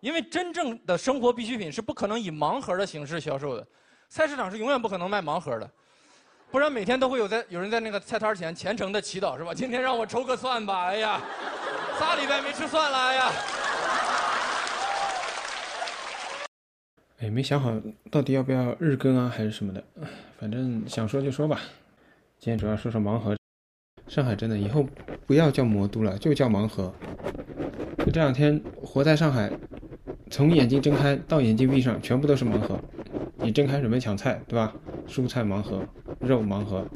因为真正的生活必需品是不可能以盲盒的形式销售的，菜市场是永远不可能卖盲盒的，不然每天都会有在有人在那个菜摊前虔诚的祈祷，是吧？今天让我抽个蒜吧，哎呀，仨礼拜没吃蒜了，哎呀。哎，没想好到底要不要日更啊，还是什么的，反正想说就说吧。今天主要说说盲盒。上海真的以后不要叫魔都了，就叫盲盒。就这两天活在上海，从眼睛睁开到眼睛闭上，全部都是盲盒。你睁开准备抢菜，对吧？蔬菜盲盒，肉盲盒。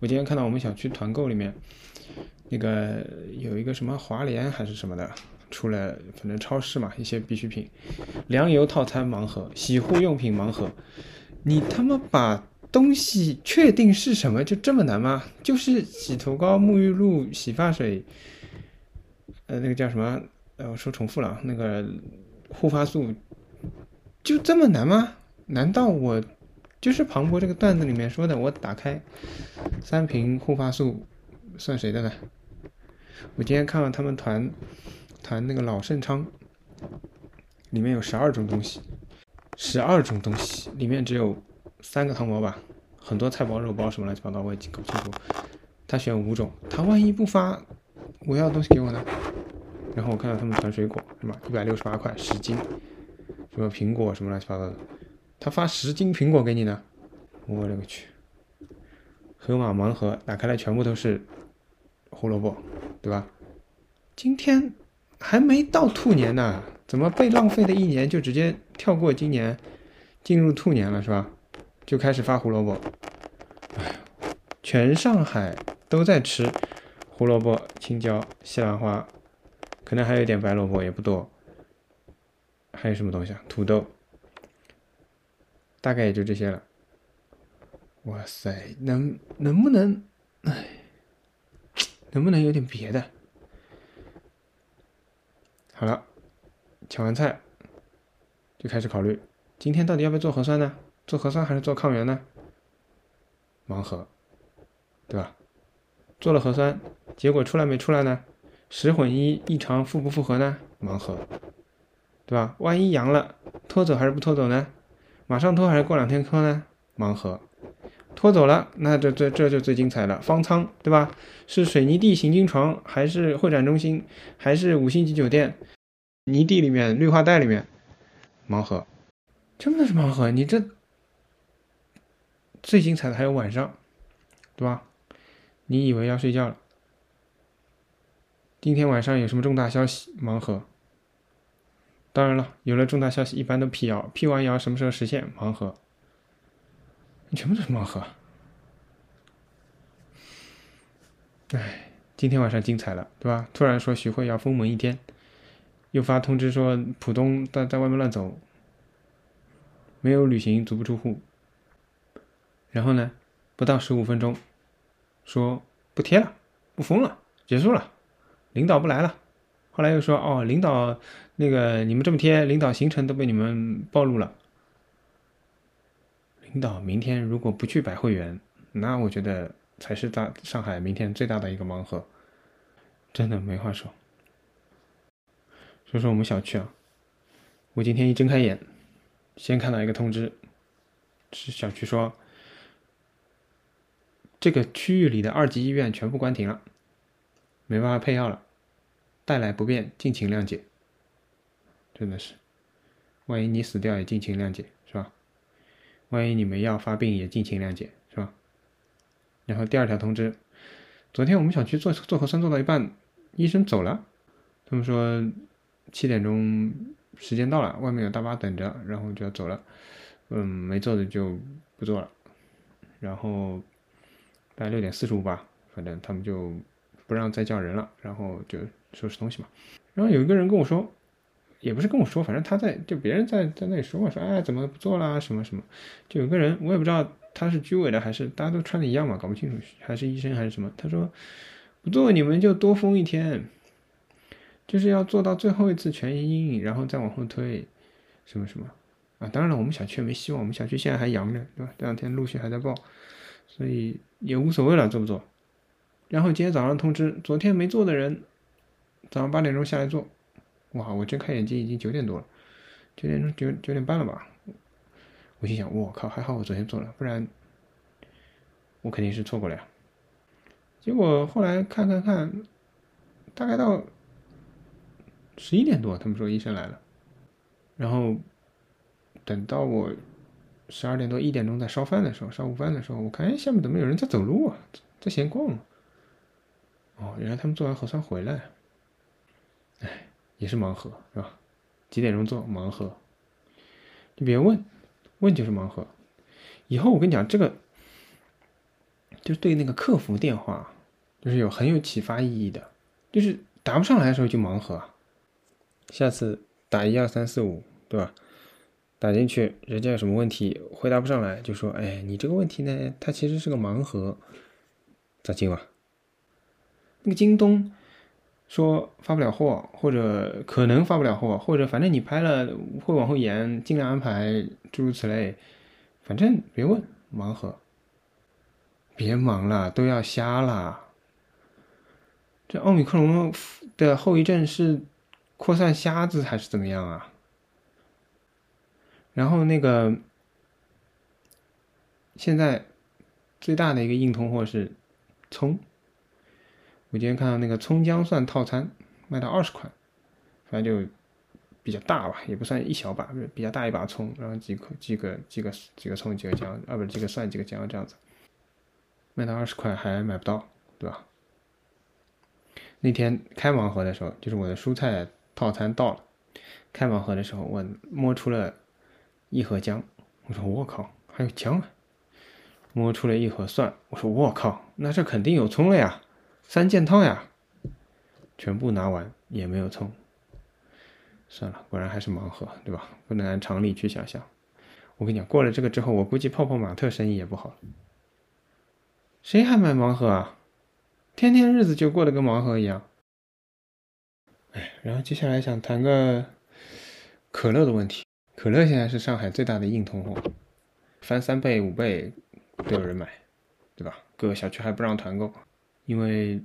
我今天看到我们小区团购里面，那个有一个什么华联还是什么的出来，反正超市嘛，一些必需品，粮油套餐盲盒，洗护用品盲盒。你他妈把！东西确定是什么就这么难吗？就是洗头膏、沐浴露、洗发水，呃，那个叫什么？呃，我说重复了，那个护发素，就这么难吗？难道我就是庞博这个段子里面说的，我打开三瓶护发素算谁的呢？我今天看了他们团团那个老盛昌，里面有十二种东西，十二种东西里面只有。三个汤包吧，很多菜包、肉包什么乱七八糟，我也搞清楚。他选五种，他万一不发我要的东西给我呢？然后我看到他们团水果，是吧？一百六十八块十斤，什么苹果什么乱七八糟的，他发十斤苹果给你呢？我勒个去！盒马盲盒打开来全部都是胡萝卜，对吧？今天还没到兔年呢，怎么被浪费的一年就直接跳过今年，进入兔年了，是吧？就开始发胡萝卜，哎，全上海都在吃胡萝卜、青椒、西兰花，可能还有一点白萝卜，也不多。还有什么东西啊？土豆，大概也就这些了。哇塞，能能不能，哎，能不能有点别的？好了，抢完菜就开始考虑，今天到底要不要做核酸呢？做核酸还是做抗原呢？盲盒，对吧？做了核酸，结果出来没出来呢？十混一异常复不复合呢？盲盒，对吧？万一阳了，拖走还是不拖走呢？马上拖还是过两天拖呢？盲盒，拖走了，那这这这就最精彩了，方舱，对吧？是水泥地行军床，还是会展中心，还是五星级酒店？泥地里面，绿化带里面，盲盒，真的是盲盒，你这。最精彩的还有晚上，对吧？你以为要睡觉了？今天晚上有什么重大消息？盲盒。当然了，有了重大消息，一般都辟谣。辟完谣，什么时候实现？盲盒。全部都是盲盒。哎，今天晚上精彩了，对吧？突然说徐汇要封门一天，又发通知说浦东在在外面乱走，没有旅行，足不出户。然后呢，不到十五分钟，说不贴了，不封了，结束了，领导不来了。后来又说，哦，领导那个你们这么贴，领导行程都被你们暴露了。领导明天如果不去百汇园，那我觉得才是大上海明天最大的一个盲盒，真的没话说。说说我们小区啊，我今天一睁开眼，先看到一个通知，是小区说。这个区域里的二级医院全部关停了，没办法配药了，带来不便，敬请谅解。真的是，万一你死掉也敬请谅解，是吧？万一你没药发病也敬请谅解，是吧？然后第二条通知，昨天我们小区做做核酸做到一半，医生走了，他们说七点钟时间到了，外面有大巴等着，然后就要走了。嗯，没做的就不做了，然后。大概六点四十五吧，反正他们就不让再叫人了，然后就收拾东西嘛。然后有一个人跟我说，也不是跟我说，反正他在就别人在在那里说嘛，说哎怎么不做啦什么什么。就有个人我也不知道他是居委的还是大家都穿的一样嘛，搞不清楚还是医生还是什么。他说不做你们就多封一天，就是要做到最后一次全阴阴，然后再往后推，什么什么啊。当然了，我们小区也没希望，我们小区现在还阳着，对吧？这两天陆续还在报。所以也无所谓了，做不做？然后今天早上通知，昨天没做的人，早上八点钟下来做，哇，我睁开眼睛已经九点多了，九点钟九九点半了吧？我心想，我靠，还好我昨天做了，不然我肯定是错过了呀。结果后来看看看，大概到十一点多，他们说医生来了，然后等到我十二点多一点钟在烧饭的时候，烧午饭的时候，我看哎下面怎么有人在走路啊，在闲逛。哦，原来他们做完核酸回来，哎，也是盲盒是吧？几点钟做盲盒？你别问，问就是盲盒。以后我跟你讲，这个就是对那个客服电话，就是有很有启发意义的，就是答不上来的时候就盲盒。下次打一二三四五，对吧？打进去，人家有什么问题回答不上来，就说：“哎，你这个问题呢，它其实是个盲盒，咋进吧？”那个京东说发不了货，或者可能发不了货，或者反正你拍了会往后延，尽量安排，诸如此类。反正别问，盲盒。别忙了，都要瞎了。这奥密克戎的后遗症是扩散瞎子还是怎么样啊？然后那个现在最大的一个硬通货是葱。我今天看到那个葱姜蒜套餐卖到二十块，反正就比较大吧，也不算一小把，比较大一把葱，然后几颗几个几个几个葱几个姜，啊不是几个蒜几个姜这样子，卖到二十块还买不到，对吧？那天开盲盒的时候，就是我的蔬菜套餐到了，开盲盒的时候我摸出了一盒姜，我说我靠还有姜啊！摸出了一盒蒜，我说我靠那这肯定有葱了呀！三件套呀，全部拿完也没有葱，算了，果然还是盲盒，对吧？不能按常理去想象。我跟你讲，过了这个之后，我估计泡泡玛特生意也不好了。谁还买盲盒啊？天天日子就过得跟盲盒一样。哎，然后接下来想谈个可乐的问题。可乐现在是上海最大的硬通货，翻三倍五倍都有人买，对吧？各个小区还不让团购。因为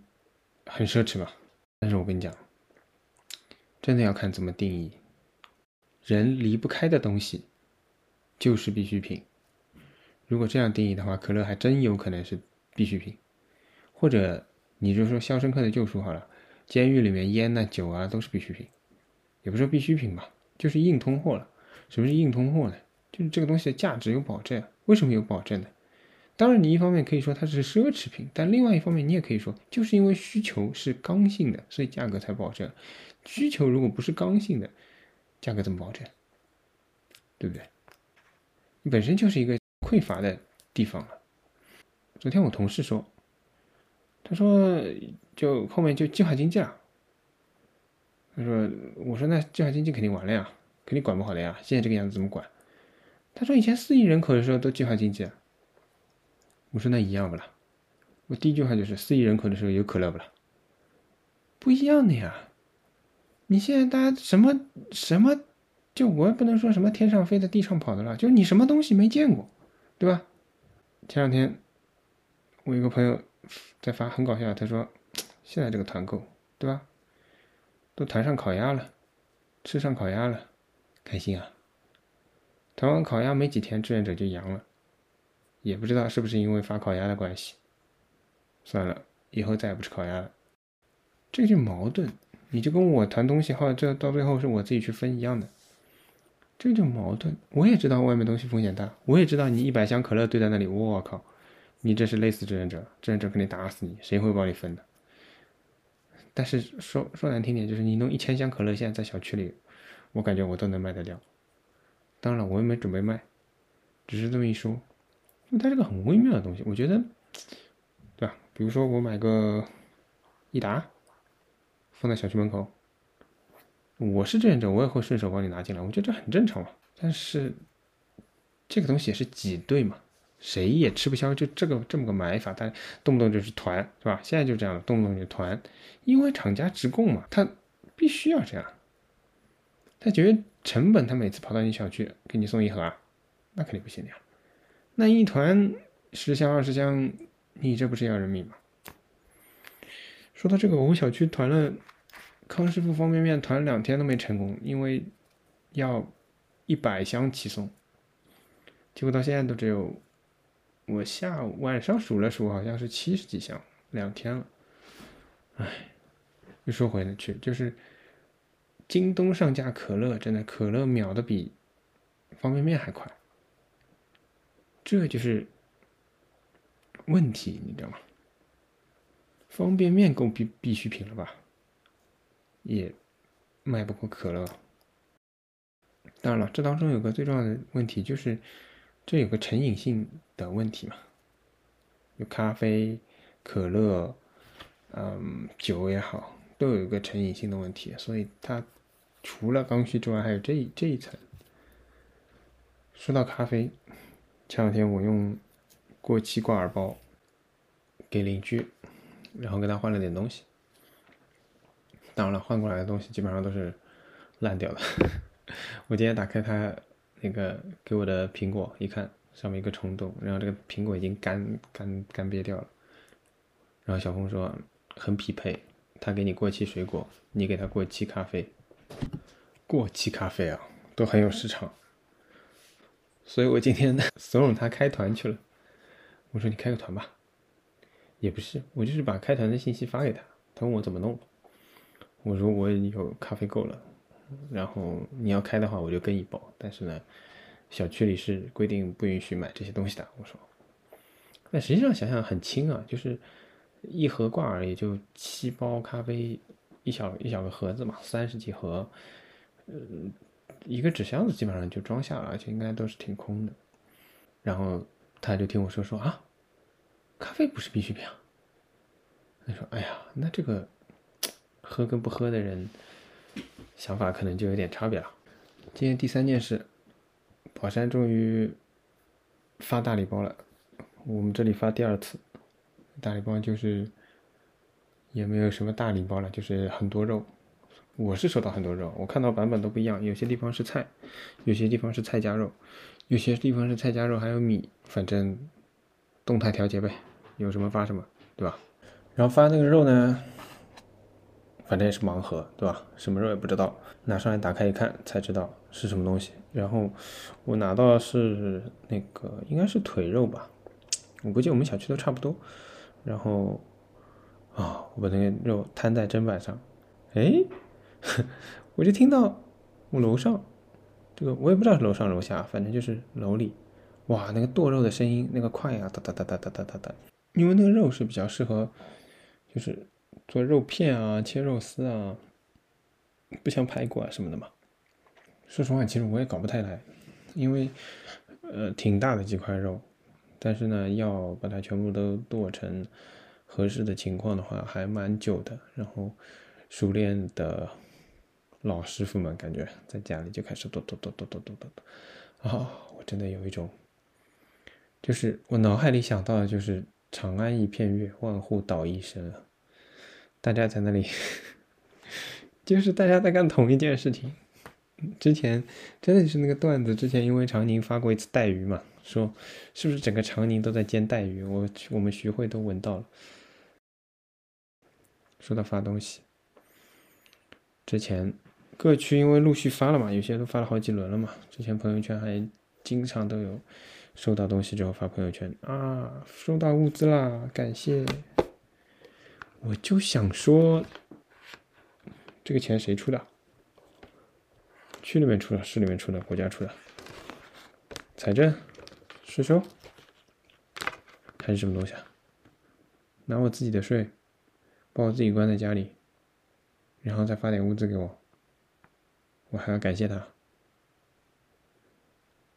很奢侈嘛，但是我跟你讲，真的要看怎么定义。人离不开的东西就是必需品。如果这样定义的话，可乐还真有可能是必需品。或者你就说《肖申克的救赎》好了，监狱里面烟呐、酒啊都是必需品，也不说必需品吧，就是硬通货了。什么是硬通货呢？就是这个东西的价值有保证。为什么有保证呢？当然，你一方面可以说它是奢侈品，但另外一方面你也可以说，就是因为需求是刚性的，所以价格才保证。需求如果不是刚性的，价格怎么保证？对不对？你本身就是一个匮乏的地方了。昨天我同事说，他说就后面就计划经济了。他说，我说那计划经济肯定完了呀，肯定管不好的呀。现在这个样子怎么管？他说以前四亿人口的时候都计划经济。我说那一样不啦？我第一句话就是四亿人口的时候有可乐不啦？不一样的呀！你现在大家什么什么，就我也不能说什么天上飞的地上跑的了，就是你什么东西没见过，对吧？前两天我有个朋友在发很搞笑，他说现在这个团购，对吧？都团上烤鸭了，吃上烤鸭了，开心啊！团完烤鸭没几天，志愿者就阳了。也不知道是不是因为发烤鸭的关系，算了，以后再也不吃烤鸭了。这就矛盾，你就跟我谈东西后，这到最后是我自己去分一样的，这就矛盾。我也知道外面东西风险大，我也知道你一百箱可乐堆在那里，我靠，你这是累死志愿者，志愿者肯定打死你，谁会帮你分的？但是说说难听点，就是你弄一千箱可乐，现在在小区里，我感觉我都能卖得掉。当然，我又没准备卖，只是这么一说。因为它是个很微妙的东西，我觉得，对吧？比如说我买个益达，放在小区门口，我是志愿者，我也会顺手帮你拿进来，我觉得这很正常嘛。但是这个东西也是挤兑嘛，谁也吃不消，就这个这么个买法，他动不动就是团，是吧？现在就这样，动不动就团，因为厂家直供嘛，他必须要这样。他觉得成本，他每次跑到你小区给你送一盒，那肯定不行的呀。那一团十箱二十箱，你这不是要人命吗？说到这个，我们小区团了康师傅方便面团了两天都没成功，因为要一百箱起送，结果到现在都只有我下午晚上数了数，好像是七十几箱，两天了。唉，又说回了去，就是京东上架可乐，真的可乐秒的比方便面还快，这就是问题，你知道吗？方便面够必必需品了吧？也卖不过可乐。当然了，这当中有个最重要的问题，就是这有个成瘾性的问题嘛。有咖啡、可乐，嗯，酒也好，都有一个成瘾性的问题，所以它除了刚需之外，还有这这一层。说到咖啡，前两天我用过期挂耳包给邻居。然后给他换了点东西，当然了，换过来的东西基本上都是烂掉的。我今天打开他那个给我的苹果，一看上面一个虫洞，然后这个苹果已经干干干瘪掉了。然后小峰说很匹配，他给你过期水果，你给他过期咖啡。过期咖啡啊，都很有市场。所以我今天 怂恿他开团去了。我说你开个团吧。也不是，我就是把开团的信息发给他，他问我怎么弄，我说我有咖啡够了，然后你要开的话我就跟一包，但是呢，小区里是规定不允许买这些东西的。我说，但实际上想想很轻啊，就是一盒挂耳也就七包咖啡，一小一小个盒子嘛，三十几盒，呃，一个纸箱子基本上就装下了，而且应该都是挺空的。然后他就听我说说啊。咖啡不是必需品啊！他说：“哎呀，那这个喝跟不喝的人想法可能就有点差别了。”今天第三件事，宝山终于发大礼包了。我们这里发第二次大礼包，就是也没有什么大礼包了，就是很多肉。我是收到很多肉，我看到版本都不一样，有些地方是菜，有些地方是菜加肉，有些地方是菜加肉还有米，反正动态调节呗。有什么发什么，对吧？然后发那个肉呢，反正也是盲盒，对吧？什么肉也不知道，拿上来打开一看才知道是什么东西。然后我拿到是那个应该是腿肉吧，我估计我们小区都差不多。然后啊，我把那个肉摊在砧板上，哎，我就听到我楼上这个我也不知道是楼上楼下，反正就是楼里，哇，那个剁肉的声音，那个快呀，哒哒哒哒哒哒哒哒。因为那个肉是比较适合，就是做肉片啊、切肉丝啊，不像排骨啊什么的嘛。说实话，其实我也搞不太来，因为呃挺大的几块肉，但是呢要把它全部都剁成合适的情况的话，还蛮久的。然后熟练的老师傅们感觉在家里就开始剁剁剁剁剁剁剁剁，啊，我真的有一种，就是我脑海里想到的就是。长安一片月，万户捣衣声。大家在那里，就是大家在干同一件事情。之前真的是那个段子，之前因为长宁发过一次带鱼嘛，说是不是整个长宁都在煎带鱼？我我们徐汇都闻到了。说到发东西，之前各区因为陆续发了嘛，有些都发了好几轮了嘛。之前朋友圈还经常都有。收到东西之后发朋友圈啊，收到物资啦，感谢！我就想说，这个钱谁出的？区里面出的，市里面出的，国家出的？财政、税收还是什么东西啊？拿我自己的税，把我自己关在家里，然后再发点物资给我，我还要感谢他？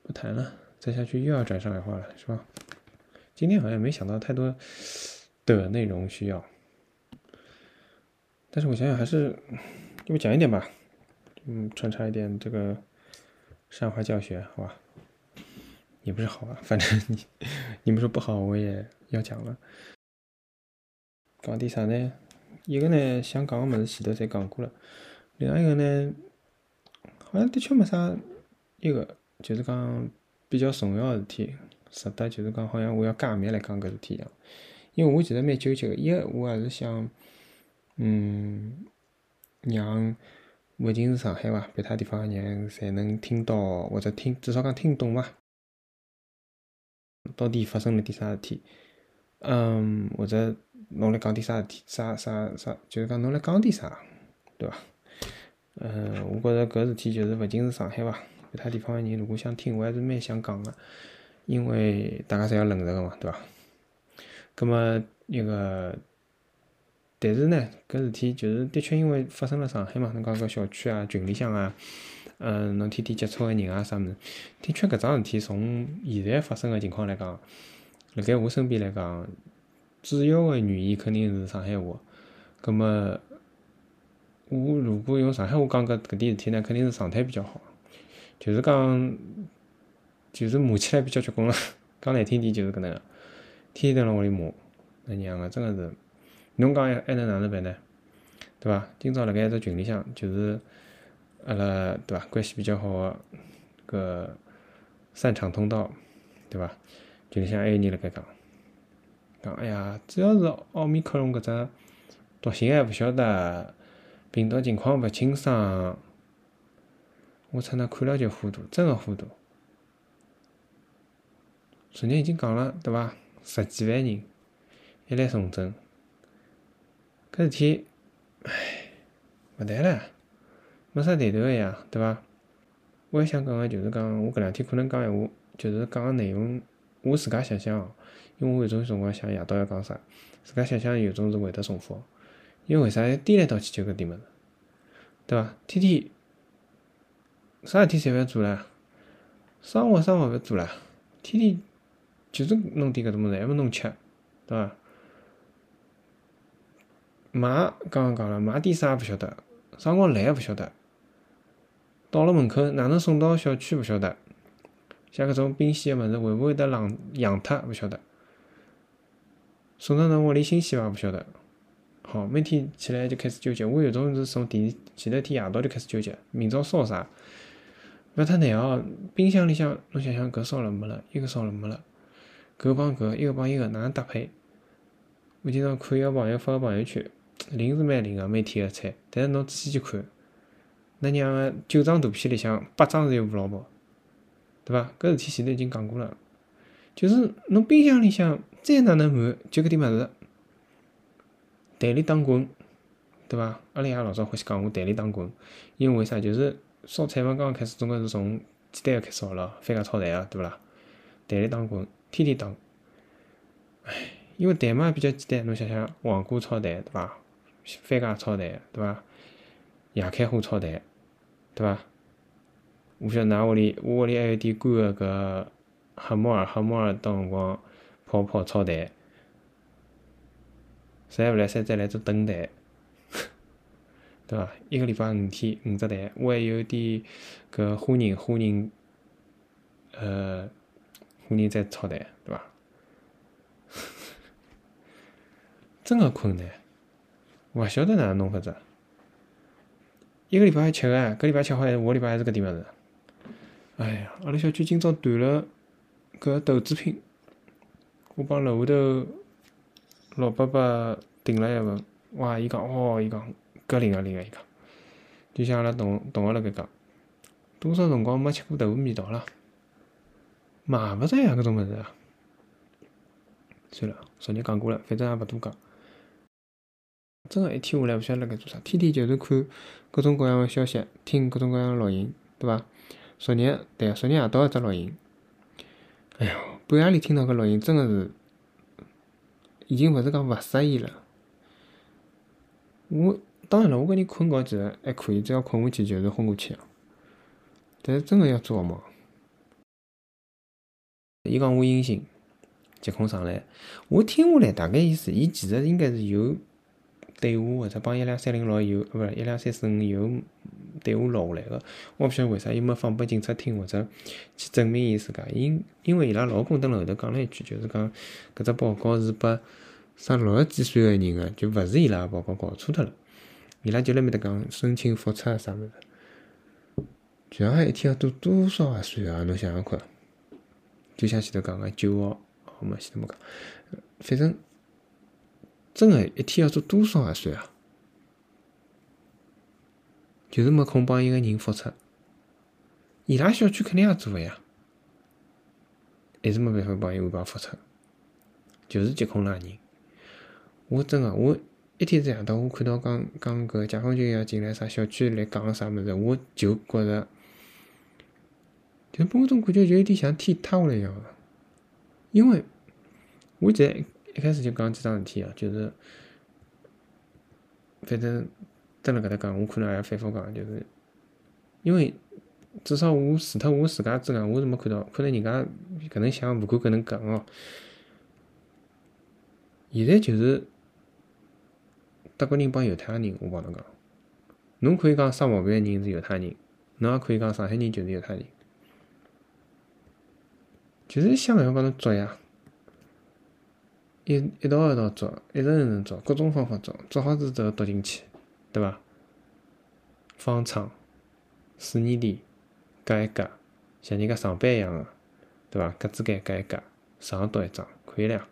不谈了。再下去又要转上海话了，是吧？今天好像没想到太多的内容需要，但是我想想还是给我讲一点吧，嗯，穿插一点这个上海话教学，好吧？也不是好啊，反正你你们说不好，我也要讲了。讲点啥呢？一个呢，想讲个物事前头侪讲过了，另外一个呢，好像的确没啥一个，就是讲。比较重要的事体，值得就是讲，好像我要加面来讲搿事体一样。因为我其实蛮纠结个，一我还是想，嗯，让勿仅是上海伐，别他地方个人侪能听到或者听，至少讲听懂伐？到底发生了点啥事体？嗯，或者侬来讲点啥事体？啥啥啥？就是讲侬来讲点啥，对伐？嗯，我觉着搿事体就是勿仅是上海伐，其他地方的人如果想听，我还是蛮想讲个，因为大家侪要认识个嘛，对伐？葛末那个。但是呢，搿事体就是的确因为发生了上海嘛，侬讲搿小区啊、群里向啊，嗯，侬天天接触个人啊啥物事，的确搿桩事体从现在发生个情况来讲，辣盖我身边来讲，主要个语言肯定是上海话。葛末我如果用上海话讲搿搿点事体呢，肯定是状态比较好，就是讲，就是骂起来比较结棍了。讲难听点就是搿能个，天天蹲辣屋里骂，那娘个真个是。侬讲还能哪能办呢？对伐？今朝辣盖一只群里向，就是阿拉对伐？关系比较好个散场通道，对伐？群里向还有人辣盖讲，讲哎呀，主要是奥密克戎搿只毒性还勿晓得，病毒情况勿清爽。我操，那看了就糊涂，真个糊涂。昨日已经讲了，对伐？十几万人一来重症。搿事体，唉，勿谈了，没啥谈头个呀，对伐？我还想讲个，就是讲我搿两天可能讲闲话，就是讲个内容，我自家想想哦，因为我有种辰光想夜到要讲啥，自家想想有种是会得重复，因为为啥？颠来倒去就搿点物事，对伐？天天啥事体侪勿要做了，生活生活勿要做了，天天就是弄点搿种物事，还勿弄吃，对伐？买刚刚讲了，买点啥也勿晓得，啥辰光来也勿晓得，到了门口哪能送到小区勿晓得，像搿种冰鲜个物事会勿会得冷养脱勿晓得，送到侬屋里新鲜伐勿晓得，好每天起来就开始纠结，我有种是从第前头天夜到就开始纠结，明朝烧啥，勿太难哦，冰箱里向侬想想搿烧了没了，一个烧了没了，搿帮搿一个帮一个哪能搭配？我今朝看一个朋友发个朋友圈。灵是蛮灵个，每天个菜，但是侬仔细去看，那娘个九张图片里向八张是有吴老婆，对伐？搿事体前头已经讲过了，就是侬冰箱里向再哪能满，就搿点物事，袋里打滚，对伐？阿拉爷老早欢喜讲我袋里打滚，因为为啥？就是烧菜嘛，刚刚开始总归是从简单个开始好了，番茄炒蛋啊，对勿啦？袋里打滚，天天打，唉，因为蛋嘛比较简单，侬想想黄瓜炒蛋，对伐？番茄炒蛋，对伐？野开花炒蛋，对伐？我晓得㑚屋里，我屋里还有点干个搿黑木耳，黑木耳到辰光泡泡炒蛋，实在勿来三再来只炖蛋，对伐？一个礼拜五天五只蛋，我还有点搿花仁花仁，呃，花仁再炒蛋，对伐？真个困难。勿晓得哪能弄法子，一个礼拜还吃个，搿礼拜吃好还是，下礼拜还是搿点物事。哎呀，阿拉小区今朝断了搿豆制品，我帮楼下头老伯伯订了一份，哇！伊讲哦，伊讲搿灵个灵个，伊讲，就像阿拉同同学辣盖讲，多少辰光没吃过豆腐味道了，买勿着呀搿种物事啊。算了，昨日讲过了，反正也勿多讲。真个一天下来，勿晓得辣盖做啥，天天就是看各种各样个消息，听各种各样个录音，对伐？昨日对，昨日夜到一只录音，哎哟，半夜里听到搿录音，真个是已经勿是讲勿适意了。我当然了，我搿人困觉其实还可以，只要困下去就是昏过去了。但是真个要做噩梦。伊讲我阴性，疾控上来，我听下来大概意思，伊其实应该是有。对话或者帮一两三零六有，勿是一两三四五有对话录下来个，我勿晓得为啥伊没放拨警察听或者去证明伊自家，因因为伊拉老公蹲辣后头讲了一句，就是讲搿只报告是拨啥六十几岁个人个，就勿是伊拉个报告搞错脱了，伊拉就辣面搭讲申请复查啥物事，上海一天要多多少核酸啊？侬想想看，就像前头讲个九号，我们前头没讲，反正。真个一天要做多少核酸啊？就是没空帮一个人复出。伊拉小区肯定也做个呀，还是没办法帮伊安排复出，就是疾控拉人。我真个，我一天子夜到，我看到讲讲搿解放军要进来啥小区来讲啥物事，我就觉着，就拨我种感觉就有点像天塌下来一样个。因为我记得一开始就讲几桩事体啊，就是反正蹲辣搿搭讲，我可能还要反复讲，就是因为至少我除脱我自家之外，我是没看到，可能人家搿能想，勿敢搿能讲哦。现在就是德国人帮犹太人，我帮侬讲，侬可以讲生毛病的人是犹太人，侬也可以讲上海人就是犹太人，就是想办法帮侬捉呀，一一道一道捉，一层一层捉，各种方法捉，捉好之后读进去，对伐？方舱、水泥地隔一隔，像人家上班一样个，对伐？格子间隔一隔，上读一张，看一亮，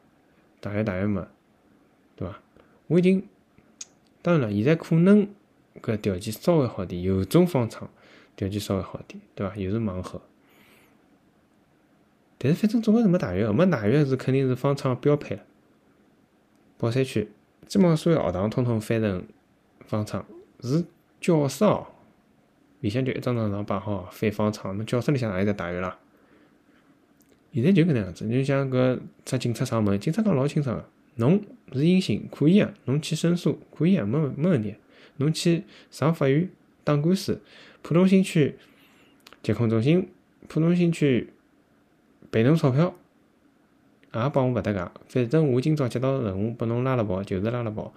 大约大约没，对伐？我已经，当然了，现在可能搿条件稍微好点，有种方舱条件稍微好点，对伐？又是盲盒，但是反正总归是没大学，没大学是肯定是方舱标配了。宝山区基本上所有学堂统统翻成方舱，是教室哦，里向就一张张床摆好翻方舱，侬教室里向哪有得大学啦？现在就搿能样子，就像搿出警察上门，警察讲老清爽个，侬是阴性可以啊，侬去申诉可以啊，没没问题。侬去上法院打官司，浦东新区疾控中心，浦东新区赔侬钞票，也帮我勿搭界。反正我今朝接到任务，拨侬拉了跑，就是拉了跑。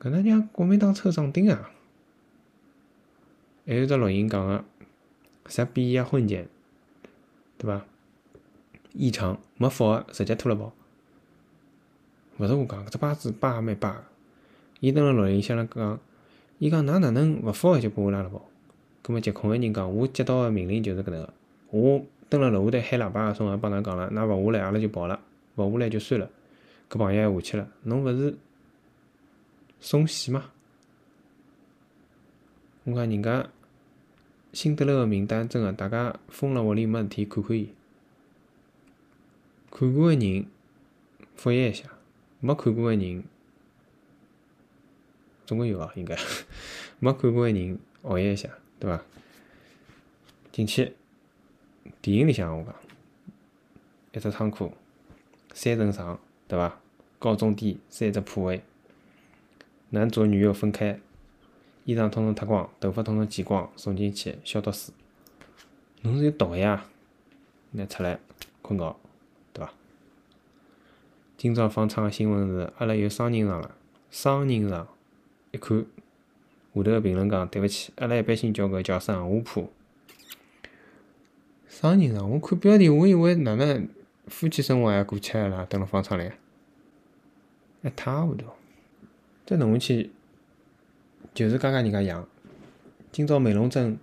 搿能让国民党抽壮丁啊！还有只录音讲个啥比亚混检，对伐？异常没复个，直接拖了跑。勿是我讲，搿只巴子巴也蛮巴个。伊蹲辣录音箱辣讲，伊讲㑚哪能勿复个就拨我拉了跑？葛末疾控个人讲，我接到个命令就是搿能个。我蹲辣楼下头喊喇叭个辰光帮㑚讲了，㑚勿下来，阿拉就跑了；勿下来就算了。搿朋友还下去了，侬勿是送死吗？我讲人家辛德勒个名单，真个大家封辣屋里没事体看看伊，看过个人复习一下，没看过个人总归有啊，应该 没看过个人学习一下，对伐？进去电影里向我讲，一只仓库，三层床，对伐？高中低三只铺位，男左女右分开，衣裳统统脱光，头发统统剪光，送进去消毒水。侬是有毒个呀？拿出来困觉，对伐？今朝放窗个新闻是，阿拉有双人床了，双人床。一看，下头个评论讲：“对勿起，阿拉一般性叫搿叫上下铺。”啥人啊，我看标题，我以为哪能夫妻生活还过起来了，等了方舱里，一塌糊涂。再弄下去，就是加加人家养。今朝梅龙镇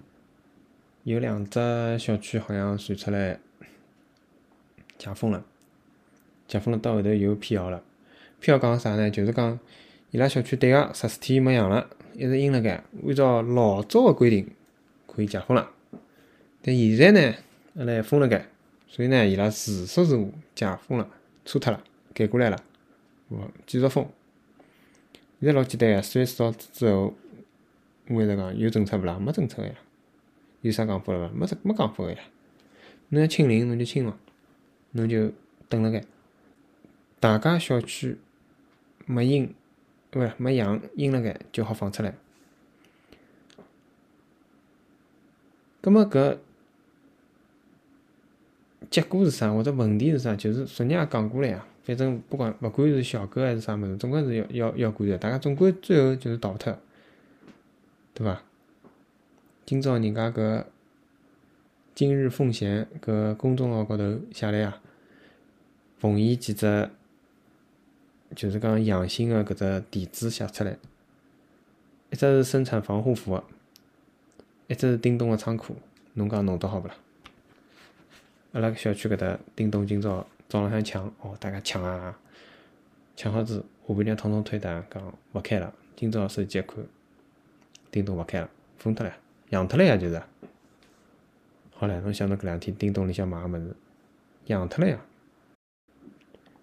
有两只小区好像传出来解封了，解封了到后头有辟谣了。辟谣讲啥呢？就是讲。伊拉小区对个十四天没阳了，一直阴辣盖。按照老早个规定，可以解封了。但现在呢，阿拉封了盖，所以呢，伊拉自说自话解封了，错脱了，改过来了，哦，继续封。现在老简单个，四月四号之后，我一直讲有政策勿啦？没政策个呀。有啥讲法了伐？没没讲法个呀。侬要清零，侬就清咯，侬就等辣盖。大家小区没阴。勿是没阳阴辣盖就好放出来。葛末搿结果是啥？或者问题是啥？就是昨日也讲过了呀。反正不管勿管是小狗还是啥物事，总归是要要要管的。大家总归最后就是逃脱，对伐？今朝人家搿今日奉贤搿公众号高头写了呀，奉献几只。就是讲阳性个搿只地址写出来，一只是生产防护服，一只是叮咚个仓库，侬讲弄得好勿啦？阿拉小区搿搭叮咚今朝早浪向抢，哦，大家抢啊，抢好子，下半日统统推单讲勿开了。今朝手机一看，叮咚勿开了，疯脱了，养脱了呀，就是。好唻，侬想到搿两天叮咚里向买个物事，养脱了呀。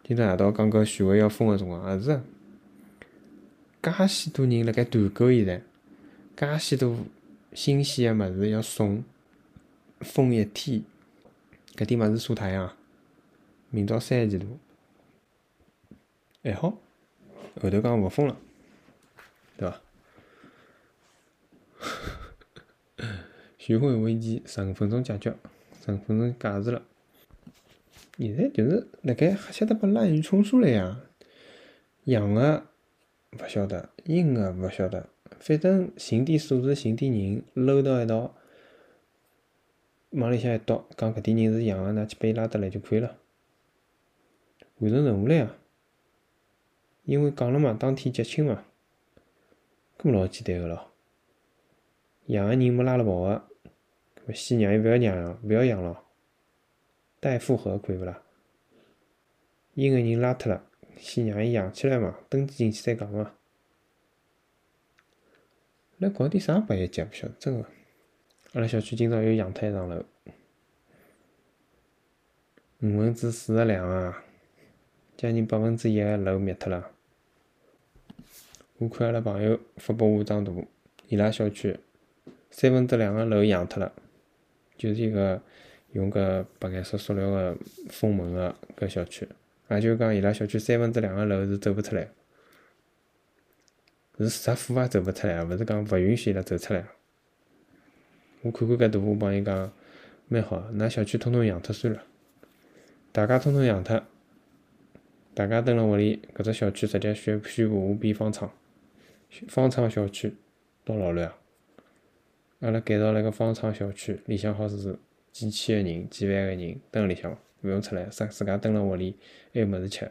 今朝夜到讲搿徐汇要封个辰光，也是，介许多人辣盖团购现在，介许多新鲜个物事要送，封一天，搿点物事晒太阳，明朝三十度，还好，后头讲勿封了，对伐？徐汇危机十五分钟解决，十五分钟解释了。现在就是辣盖瞎晓得把滥竽充数了呀，阳个勿晓得，阴个勿晓得，反正寻点数字，寻点人搂到一道，往里向一倒，讲搿点人是养个，拿去伊拉得来就可以了，完成任务了呀。因为讲了嘛，当天结清嘛，搿么老简单个咯。养个人没拉了跑个，搿先让伊勿要养，勿要养了。待复合可以勿啦？阴个人拉脱了，先让伊养起来嘛，登记进去再讲嘛。来搞点啥白一节？勿晓得真个。阿拉小区今朝又阳脱一幢楼，五分之四十两啊，将近百分之一个楼灭脱了。我看阿拉朋友发拨我张图，伊拉小区三分之两个楼阳脱了，就是一个。用搿白颜色塑料个封门个搿小区，也就讲伊拉小区三分之两个楼是走勿出来，是啥户也走勿出来，勿是讲勿允许伊拉走出来。我看看搿图，我帮伊讲蛮好，㑚小区统统养脱算了，大家统统养脱，大家蹲辣屋里，搿只小区直接宣宣布我变方舱，方舱小区多老乱啊！阿拉改造了一个方舱小区，里向好是。几千个人，几万个人蹲辣里向，勿用出来，自自家蹲辣屋里，还有物事吃，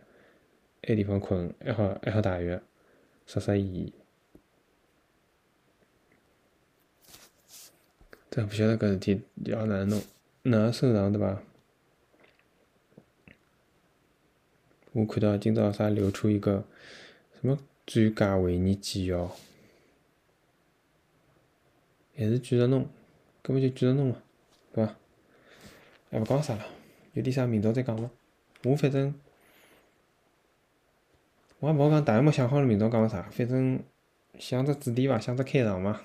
还有地方困，还好还好汏浴，适适宜宜。真勿晓得搿事体要哪能弄，哪能收场对伐？我看到今朝啥流出一个什么专家会议纪要，还是继续弄，搿么就继续弄嘛，对伐？还勿讲啥了，有点啥明朝再讲伐？我反正我也冇讲，大概没想好了明朝讲个啥，反正想只主题伐，想只开场嘛，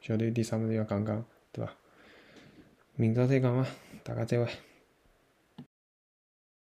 晓得有点啥物事要讲讲，对伐？明朝再讲伐，大家再会。